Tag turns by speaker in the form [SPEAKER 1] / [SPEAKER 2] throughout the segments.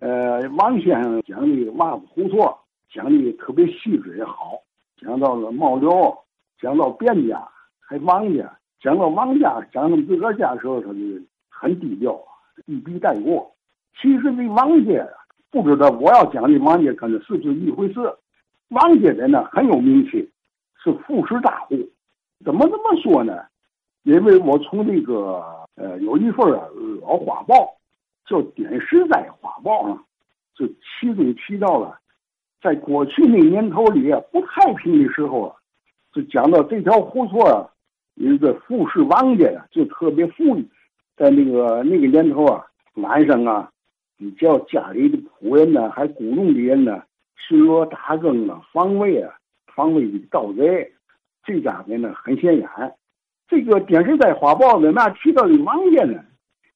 [SPEAKER 1] 呃，王先生讲的袜子胡同讲的特别细致也好，讲到了毛刘，讲到卞家，还王家，讲到王家，讲他们自个家的时候，他就很低调，一笔带过。其实这王家不知道我要讲的王家跟这是不是一回事。王家人呢很有名气，是富士大户。怎么这么说呢？因为我从那个呃有一份啊老画报。叫点石在花报上，就其中提到了，在过去那年头里不太平的时候啊，就讲到这条胡同啊，有一个富士王家呀，就特别富裕，在那个那个年头啊，晚上啊，你叫家里的仆人呢，还雇佣的人呢，巡逻打更啊，防卫啊，防卫的盗贼，这家伙呢很显眼。这个点石在花报里那提到的王家呢？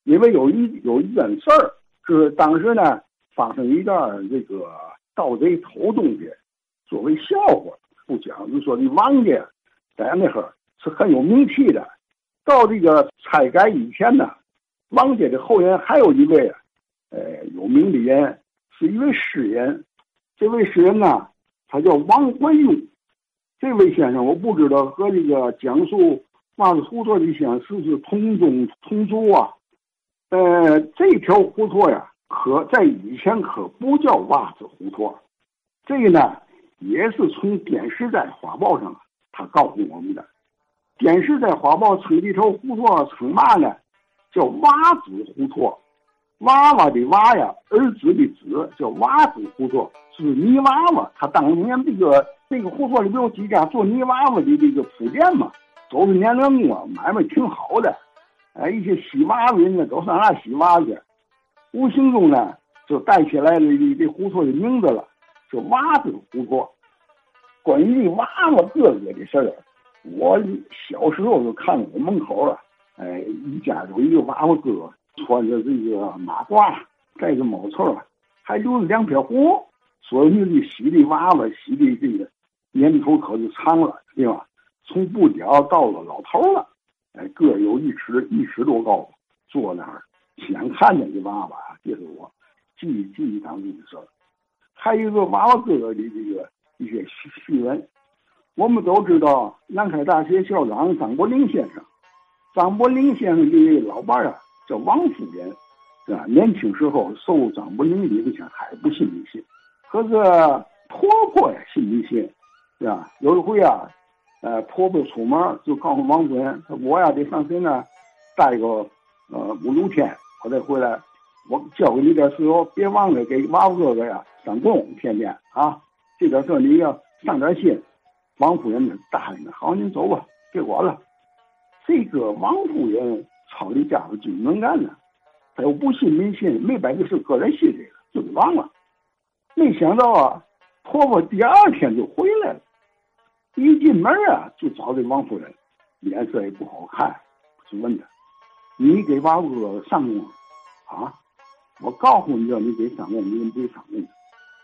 [SPEAKER 1] 因为有一有一件事儿，是当时呢发生一段这个盗贼偷东西，作为笑话不讲。就说这王家在那会儿是很有名气的。到这个拆改以前呢，王家的后人还有一位，呃，有名的人，是一位诗人。这位诗人呢，他叫王怀庸。这位先生我不知道和这个讲述袜子胡同的先生是不是同宗同族啊？呃，这条胡同呀，可在以前可不叫袜子胡同，这个呢，也是从电视在画报上他告诉我们的。电视在画报称这条胡同称嘛呢？叫袜子胡同，娃娃的娃呀，儿子的子，叫袜子胡同，是泥娃娃。他当年这个这个胡同里边有几家做泥娃娃的这个铺店嘛，都是年轮工，买卖挺好的。哎，一些洗娃子人呢，都上那洗娃去，无形中呢，就带起来了这胡同的名字了，叫娃子胡同。关于娃娃哥哥的事儿，我小时候就看我门口了，哎，一家有一个娃娃哥，穿着这个马褂，戴着毛串，还留着两撇胡，所以的洗的娃娃洗的这个年头可就长了，对吧？从不脚到了老头了。哎，个有一尺一尺多高，坐那儿，先看见这娃娃啊，这是我记记忆当中的事儿。还有一个娃娃哥哥的这个一些趣闻，我们都知道，南开大学校长张伯苓先生，张伯苓先生的老伴儿啊叫王夫人，是吧？年轻时候受张伯苓的影响，还不信迷信，可是婆婆呀信迷信，是吧？有一回啊。呃，婆婆出门就告诉王夫人：“我呀得上山呢，待个呃五六天，我再回来。我交给你点事哦，别忘了给娃娃哥哥呀上供，天天啊，这点事你要上点心。”王夫人呢答应了：“好，您走吧，别管了。”这个王夫人操的家伙真能干呢，她又不信迷信，没把这事搁在心里了，就给忘了。没想到啊，婆婆第二天就回来了。一进门啊，就找这王夫人，脸色也不好看，就问他：“你给娃哥上供啊？我告诉你，叫你给上供，你怎么不给上供？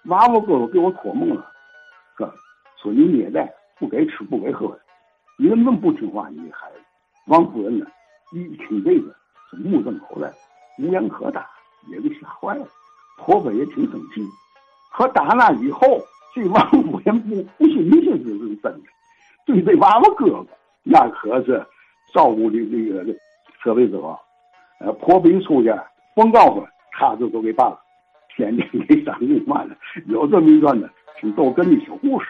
[SPEAKER 1] 娃娃哥哥给我托梦了，哥说你虐待，不给吃，不给喝，你怎么不听话？你这孩子。”王夫人呢，一听这个，是目瞪口呆，无言可答，也给吓坏了。婆婆也挺生气，可打那以后。这王夫人不不信迷信是是真的，对这娃娃哥哥那可是照顾的这个特别多。呃，破病出去，甭告诉他，就都给办了，天天给上供完了。有这么一段呢，挺逗哏的小故事。